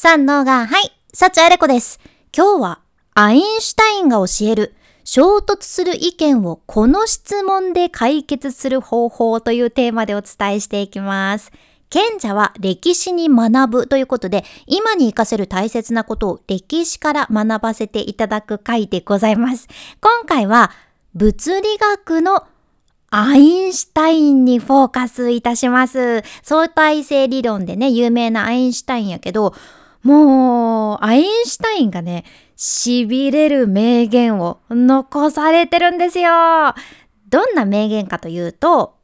三能が、はい、幸あれ子です。今日は、アインシュタインが教える、衝突する意見をこの質問で解決する方法というテーマでお伝えしていきます。賢者は歴史に学ぶということで、今に活かせる大切なことを歴史から学ばせていただく回でございます。今回は、物理学のアインシュタインにフォーカスいたします。相対性理論でね、有名なアインシュタインやけど、もう、アインシュタインがね、痺れる名言を残されてるんですよ。どんな名言かというと、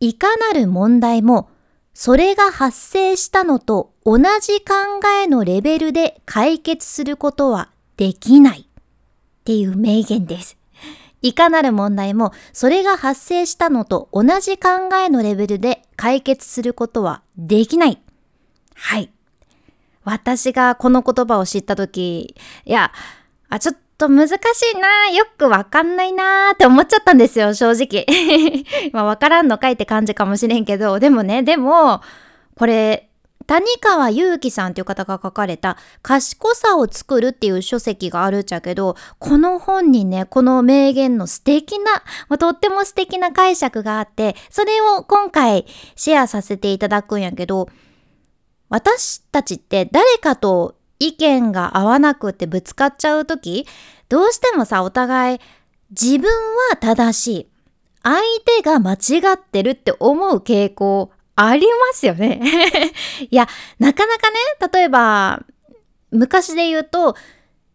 いかなる問題も、それが発生したのと同じ考えのレベルで解決することはできないっていう名言です。いかなる問題も、それが発生したのと同じ考えのレベルで解決することはできない。はい。私がこの言葉を知ったとき、いや、あ、ちょっと難しいなよくわかんないなって思っちゃったんですよ、正直。まあ、わからんのかいって感じかもしれんけど、でもね、でも、これ、谷川祐希さんっていう方が書かれた賢さを作るっていう書籍があるっちゃけど、この本にね、この名言の素敵なま、とっても素敵な解釈があって、それを今回シェアさせていただくんやけど、私たちって誰かと意見が合わなくてぶつかっちゃうとき、どうしてもさ、お互い自分は正しい。相手が間違ってるって思う傾向ありますよね。いや、なかなかね、例えば、昔で言うと、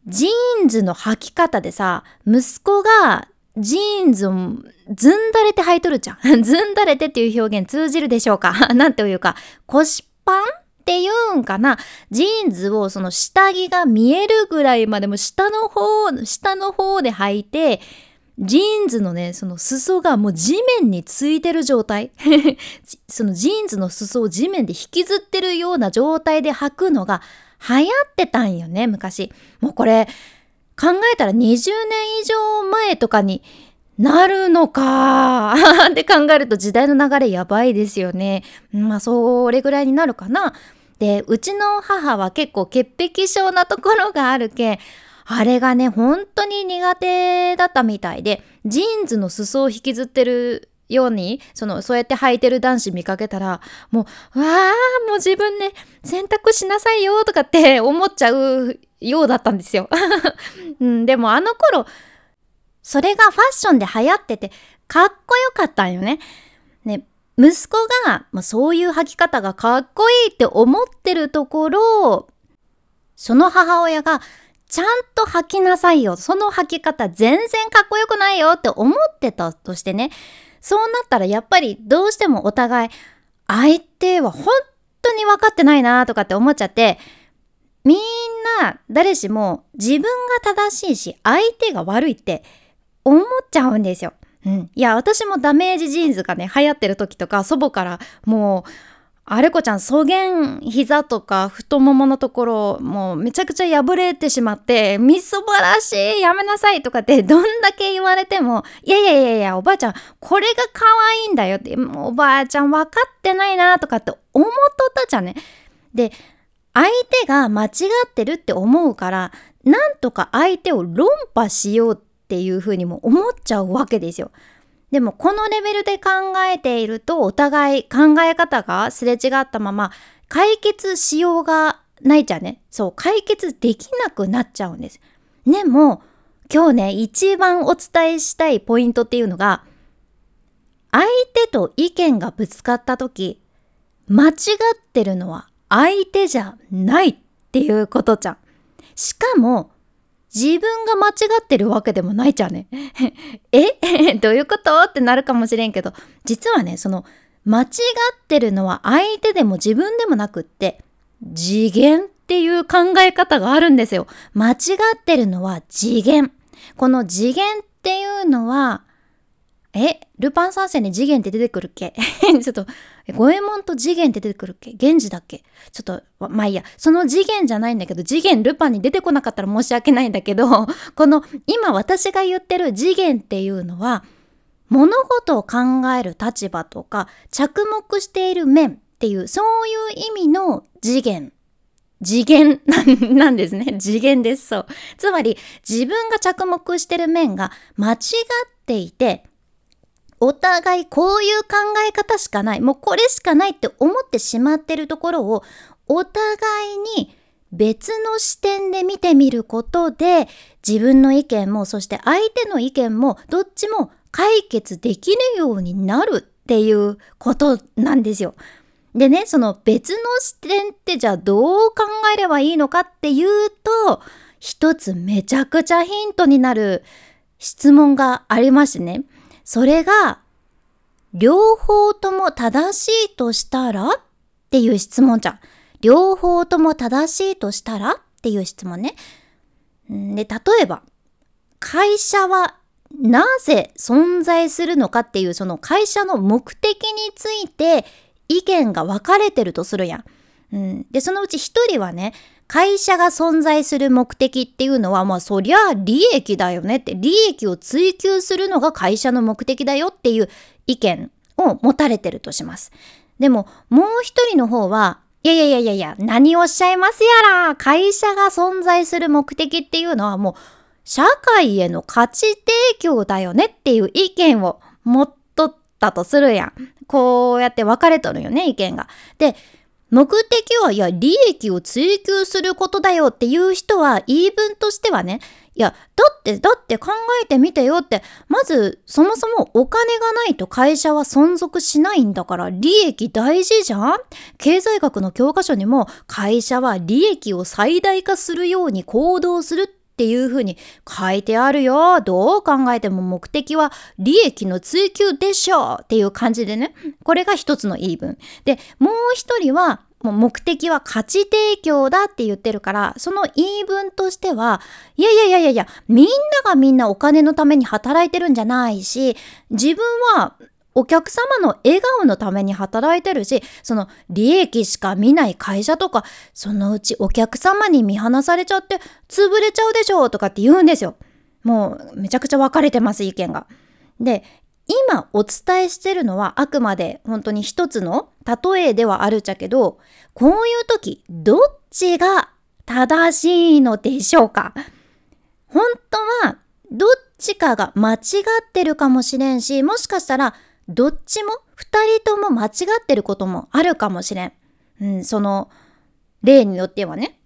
ジーンズの履き方でさ、息子がジーンズをずんだれて履いとるじゃん。ずんだれてっていう表現通じるでしょうか？なんというか、腰パンっていうんかなジーンズをその下着が見えるぐらいまでも下の方、下の方で履いて、ジーンズのね、その裾がもう地面についてる状態。そのジーンズの裾を地面で引きずってるような状態で履くのが流行ってたんよね、昔。もうこれ、考えたら20年以上前とかになるのか って考えると時代の流れやばいですよね。まあ、それぐらいになるかな。で、うちの母は結構潔癖症なところがあるけん、あれがね、本当に苦手だったみたいで、ジーンズの裾を引きずってるように、その、そうやって履いてる男子見かけたら、もう、わあ、もう自分ね、洗濯しなさいよとかって思っちゃうようだったんですよ。うん、でもあの頃、それがファッションで流行ってて、かっこよかったんよね。息子が、まあ、そういう履き方がかっこいいって思ってるところ、その母親がちゃんと履きなさいよ。その履き方全然かっこよくないよって思ってたとしてね。そうなったらやっぱりどうしてもお互い相手は本当に分かってないなとかって思っちゃってみんな誰しも自分が正しいし相手が悪いって思っちゃうんですよ。うん、いや私もダメージジーンズがね流行ってる時とか祖母からもうあれこちゃん、草原膝とか太もものところ、もうめちゃくちゃ破れてしまって、みそばらしいやめなさいとかってどんだけ言われても、いやいやいやいや、おばあちゃん、これが可愛いんだよって、おばあちゃん分かってないなとかって思っとったじゃんね。で、相手が間違ってるって思うから、なんとか相手を論破しようってっていうふうにも思っちゃうわけですよ。でもこのレベルで考えているとお互い考え方がすれ違ったまま解決しようがないじゃんね？そう、解決できなくなっちゃうんです。でも今日ね、一番お伝えしたいポイントっていうのが相手と意見がぶつかった時間違ってるのは相手じゃないっていうことじゃん。しかも自分が間違ってるわけでもないじゃんね。え？どういうこと？ってなるかもしれんけど、実はね、その、間違ってるのは相手でも自分でもなくって、次元っていう考え方があるんですよ。間違ってるのは次元。この次元っていうのは、え？ルパン三世に次元って出てくるっけ？ちょっと、五右衛門と次元って出てくるっけ？源氏だっけ？ちょっと、まあいいや。その次元じゃないんだけど、次元ルパンに出てこなかったら申し訳ないんだけど、この今私が言ってる次元っていうのは、物事を考える立場とか、着目している面っていう、そういう意味の次元次元 なんですね。次元です。そう。つまり、自分が着目してる面が間違っていて、お互いこういう考え方しかない、もうこれしかないって思ってしまってるところを、お互いに別の視点で見てみることで、自分の意見も、そして相手の意見も、どっちも解決できるようになるっていうことなんですよ。でね、その別の視点ってじゃあどう考えればいいのかっていうと、一つめちゃくちゃヒントになる質問がありましてね。それが、両方とも正しいとしたらっていう質問じゃん。両方とも正しいとしたらっていう質問ね。で、例えば、会社はなぜ存在するのかっていうその会社の目的について意見が分かれてるとするやん。うん、でそのうち一人はね会社が存在する目的っていうのはまあそりゃ利益だよねって利益を追求するのが会社の目的だよっていう意見を持たれてるとします。でももう一人の方はいやいやいやいやいや何をおっしゃいますやら会社が存在する目的っていうのはもう社会への価値提供だよねっていう意見を持っとったとするやん。こうやって分かれとるよね、意見が。で、目的は、いや、利益を追求することだよっていう人は、言い分としてはね、いや、だって、だって考えてみてよって、まず、そもそもお金がないと会社は存続しないんだから、利益大事じゃん？経済学の教科書にも、会社は利益を最大化するように行動するってっていうふうに書いてあるよ。どう考えても目的は利益の追求でしょうっていう感じでね。これが一つの言い分。で、もう一人はもう目的は価値提供だって言ってるから、その言い分としては、いやいやいやいやいや、みんながみんなお金のために働いてるんじゃないし、自分はお客様の笑顔のために働いてるし、その利益しか見ない会社とか、そのうちお客様に見放されちゃって潰れちゃうでしょうとかって言うんですよ。もうめちゃくちゃ分かれてます意見が。で、今お伝えしてるのはあくまで本当に一つの例えではあるっちゃけど、こういう時どっちが正しいのでしょうか？本当はどっちかが間違ってるかもしれんし、もしかしたらどっちも2人とも間違ってることもあるかもしれん。うん、その例によってはね。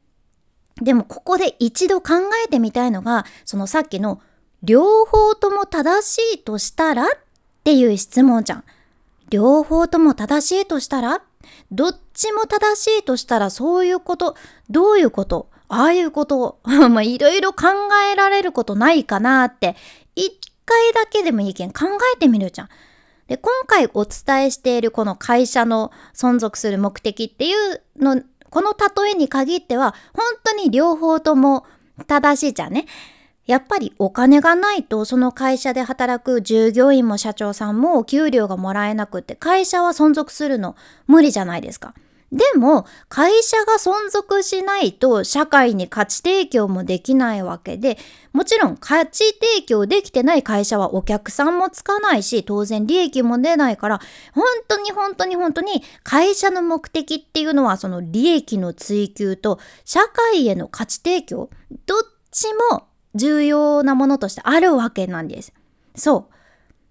でもここで一度考えてみたいのが、そのさっきの両方とも正しいとしたらっていう質問じゃん。両方とも正しいとしたら？どっちも正しいとしたらそういうこと、どういうことああいうこと いろいろ考えられることないかなって一回だけでもいいけん考えてみるじゃん。で、今回お伝えしているこの会社の存続する目的っていうの、この例えに限っては、本当に両方とも正しいじゃんね。やっぱりお金がないとその会社で働く従業員も社長さんもお給料がもらえなくって会社は存続するの無理じゃないですか。でも、会社が存続しないと社会に価値提供もできないわけで、もちろん価値提供できてない会社はお客さんもつかないし、当然利益も出ないから、本当に本当に本当に会社の目的っていうのはその利益の追求と社会への価値提供、どっちも重要なものとしてあるわけなんです。そ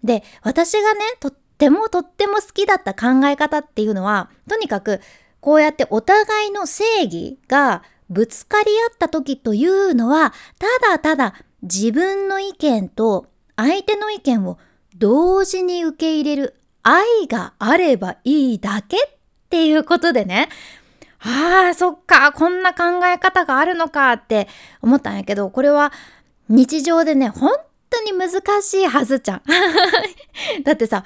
う。で、私がね、とってもとっても好きだった考え方っていうのは、とにかくこうやってお互いの正義がぶつかり合った時というのは、ただただ自分の意見と相手の意見を同時に受け入れる愛があればいいだけっていうことでね。ああ、そっか、こんな考え方があるのかって思ったんやけど、これは日常でね、本当に難しいはずじゃん。だってさ、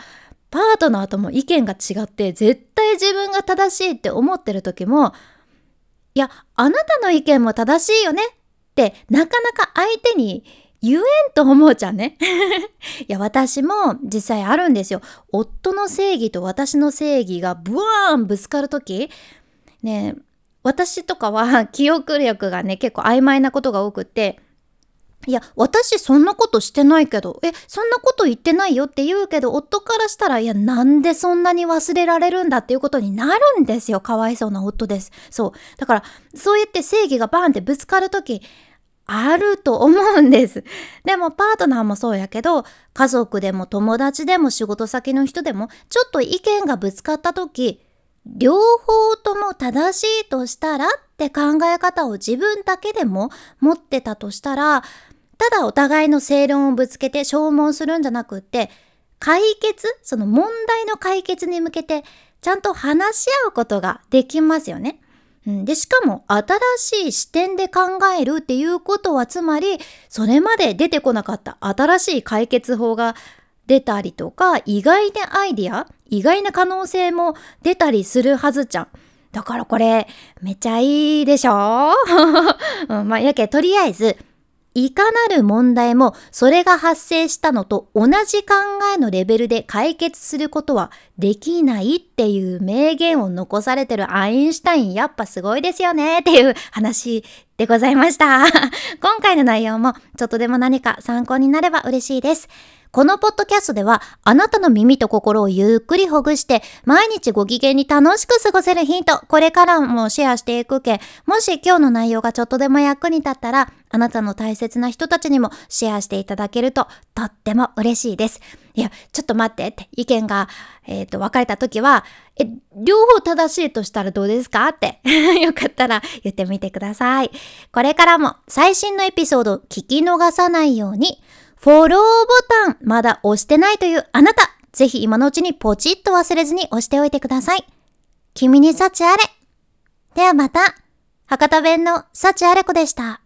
パートナーとも意見が違って絶対自分が正しいって思ってる時もいやあなたの意見も正しいよねってなかなか相手に言えんと思うじゃんね。いや私も実際あるんですよ。夫の正義と私の正義がブワーンぶつかる時ね私とかは記憶力がね結構曖昧なことが多くっていや、私そんなことしてないけど、え、そんなこと言ってないよって言うけど、夫からしたら、いや、なんでそんなに忘れられるんだっていうことになるんですよ。かわいそうな夫です。そう。だから、そうやって正義がバーンってぶつかるとき、あると思うんです。でもパートナーもそうやけど、家族でも友達でも仕事先の人でも、ちょっと意見がぶつかったとき、両方とも正しいとしたらって考え方を自分だけでも持ってたとしたら、ただお互いの正論をぶつけて消耗するんじゃなくって、解決、その問題の解決に向けて、ちゃんと話し合うことができますよね。で、しかも新しい視点で考えるっていうことは、つまり、それまで出てこなかった新しい解決法が出たりとか、意外なアイディア、意外な可能性も出たりするはずじゃん。だからこれ、めちゃいいでしょ、うん、まあ、やけ、とりあえず、いかなる問題もそれが発生したのと同じ考えのレベルで解決することはできないっていう名言を残されてるアインシュタインやっぱすごいですよねっていう話でございました。今回の内容もちょっとでも何か参考になれば嬉しいです。このポッドキャストでは、あなたの耳と心をゆっくりほぐして、毎日ご機嫌に楽しく過ごせるヒント、これからもシェアしていくけ、もし今日の内容がちょっとでも役に立ったら、あなたの大切な人たちにもシェアしていただけると、とっても嬉しいです。いや、ちょっと待って。って、意見が、えっ、ー、と、分かれた時は、え、両方正しいとしたらどうですか？って、よかったら言ってみてください。これからも最新のエピソードを聞き逃さないように、フォローボタンまだ押してないというあなた、ぜひ今のうちにポチッと忘れずに押しておいてください。君に幸あれ。ではまた、博多弁の幸あれ子でした。